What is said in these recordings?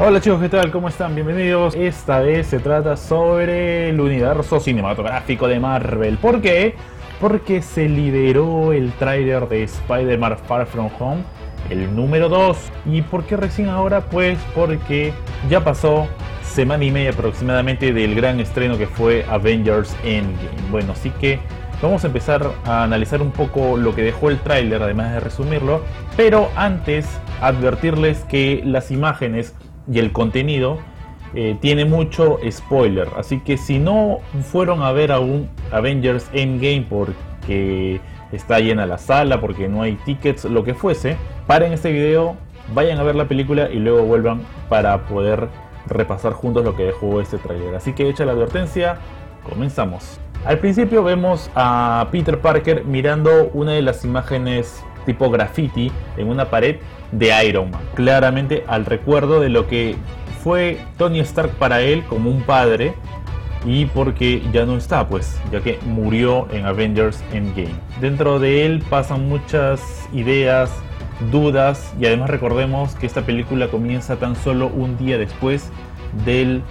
Hola chicos, ¿qué tal? ¿Cómo están? Bienvenidos. Esta vez se trata sobre el universo cinematográfico de Marvel. ¿Por qué? Porque se liberó el tráiler de Spider-Man Far From Home, el número 2. ¿Y por qué recién ahora? Pues porque ya pasó semana y media aproximadamente del gran estreno que fue Avengers Endgame. Bueno, así que vamos a empezar a analizar un poco lo que dejó el tráiler, además de resumirlo. Pero antes, advertirles que las imágenes y el contenido eh, tiene mucho spoiler. Así que si no fueron a ver aún Avengers Endgame porque está llena la sala, porque no hay tickets, lo que fuese, paren este video, vayan a ver la película y luego vuelvan para poder repasar juntos lo que dejó este trailer. Así que hecha la advertencia, comenzamos. Al principio vemos a Peter Parker mirando una de las imágenes tipo graffiti en una pared de Iron Man. Claramente al recuerdo de lo que fue Tony Stark para él como un padre y porque ya no está, pues, ya que murió en Avengers Endgame. Dentro de él pasan muchas ideas, dudas y además recordemos que esta película comienza tan solo un día después del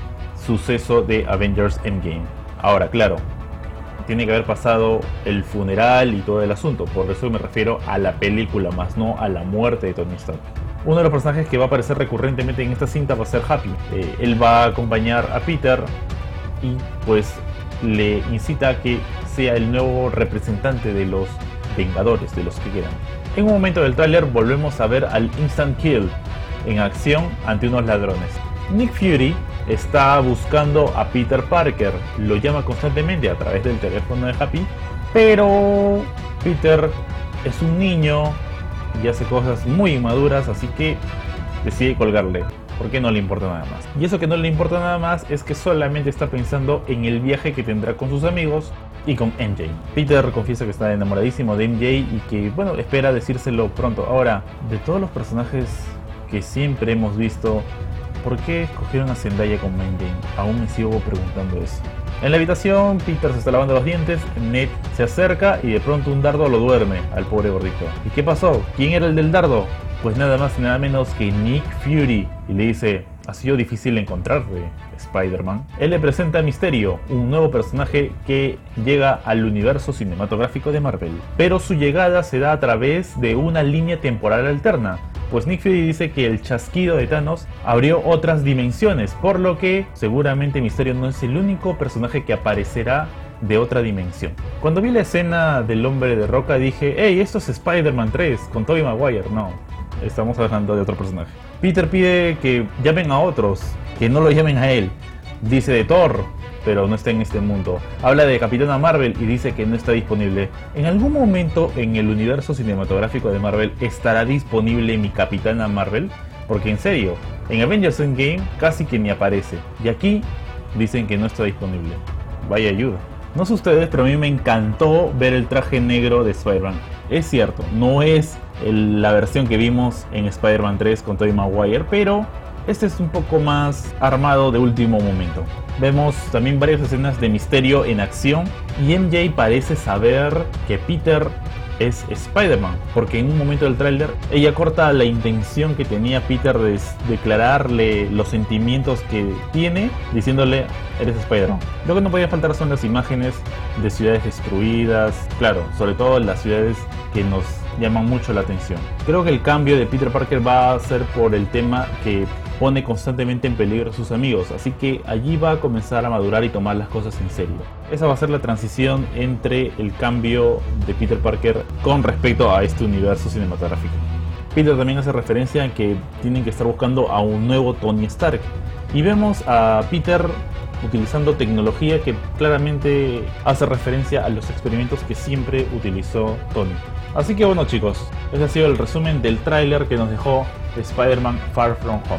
suceso de Avengers Endgame. Ahora, claro, tiene que haber pasado el funeral y todo el asunto. Por eso me refiero a la película, más no a la muerte de Tony Stark. Uno de los personajes que va a aparecer recurrentemente en esta cinta va a ser Happy. Eh, él va a acompañar a Peter y pues le incita a que sea el nuevo representante de los Vengadores, de los que quedan. En un momento del tráiler volvemos a ver al Instant Kill en acción ante unos ladrones. Nick Fury está buscando a Peter Parker, lo llama constantemente a través del teléfono de Happy, pero Peter es un niño y hace cosas muy inmaduras, así que decide colgarle, porque no le importa nada más. Y eso que no le importa nada más es que solamente está pensando en el viaje que tendrá con sus amigos y con MJ. Peter confiesa que está enamoradísimo de MJ y que, bueno, espera decírselo pronto. Ahora, de todos los personajes que siempre hemos visto ¿Por qué escogieron a Zendaya con Main Aún me sigo preguntando eso. En la habitación, Peter se está lavando los dientes, Ned se acerca y de pronto un dardo lo duerme al pobre gordito. ¿Y qué pasó? ¿Quién era el del dardo? Pues nada más y nada menos que Nick Fury. Y le dice, ha sido difícil encontrarle, Spider-Man. Él le presenta a Misterio, un nuevo personaje que llega al universo cinematográfico de Marvel. Pero su llegada se da a través de una línea temporal alterna, pues Nick Fury dice que el chasquido de Thanos abrió otras dimensiones, por lo que seguramente Misterio no es el único personaje que aparecerá de otra dimensión. Cuando vi la escena del hombre de roca dije, hey, esto es Spider-Man 3 con Tobey Maguire. No, estamos hablando de otro personaje. Peter pide que llamen a otros, que no lo llamen a él. Dice de Thor, pero no está en este mundo. Habla de Capitana Marvel y dice que no está disponible. ¿En algún momento en el universo cinematográfico de Marvel estará disponible mi Capitana Marvel? Porque en serio, en Avengers Endgame casi que ni aparece. Y aquí dicen que no está disponible. Vaya ayuda. No sé ustedes, pero a mí me encantó ver el traje negro de Spider-Man. Es cierto, no es la versión que vimos en Spider-Man 3 con Tobey Maguire, pero este es un poco más armado de último momento. Vemos también varias escenas de misterio en acción y MJ parece saber que Peter es Spider-Man, porque en un momento del tráiler ella corta la intención que tenía Peter de declararle los sentimientos que tiene, diciéndole eres Spider-Man. Lo que no podía faltar son las imágenes de ciudades destruidas, claro, sobre todo las ciudades que nos llaman mucho la atención. Creo que el cambio de Peter Parker va a ser por el tema que pone constantemente en peligro a sus amigos, así que allí va a comenzar a madurar y tomar las cosas en serio. Esa va a ser la transición entre el cambio de Peter Parker con respecto a este universo cinematográfico. Peter también hace referencia a que tienen que estar buscando a un nuevo Tony Stark. Y vemos a Peter utilizando tecnología que claramente hace referencia a los experimentos que siempre utilizó Tony. Así que bueno chicos, ese ha sido el resumen del tráiler que nos dejó Spider-Man Far From Home.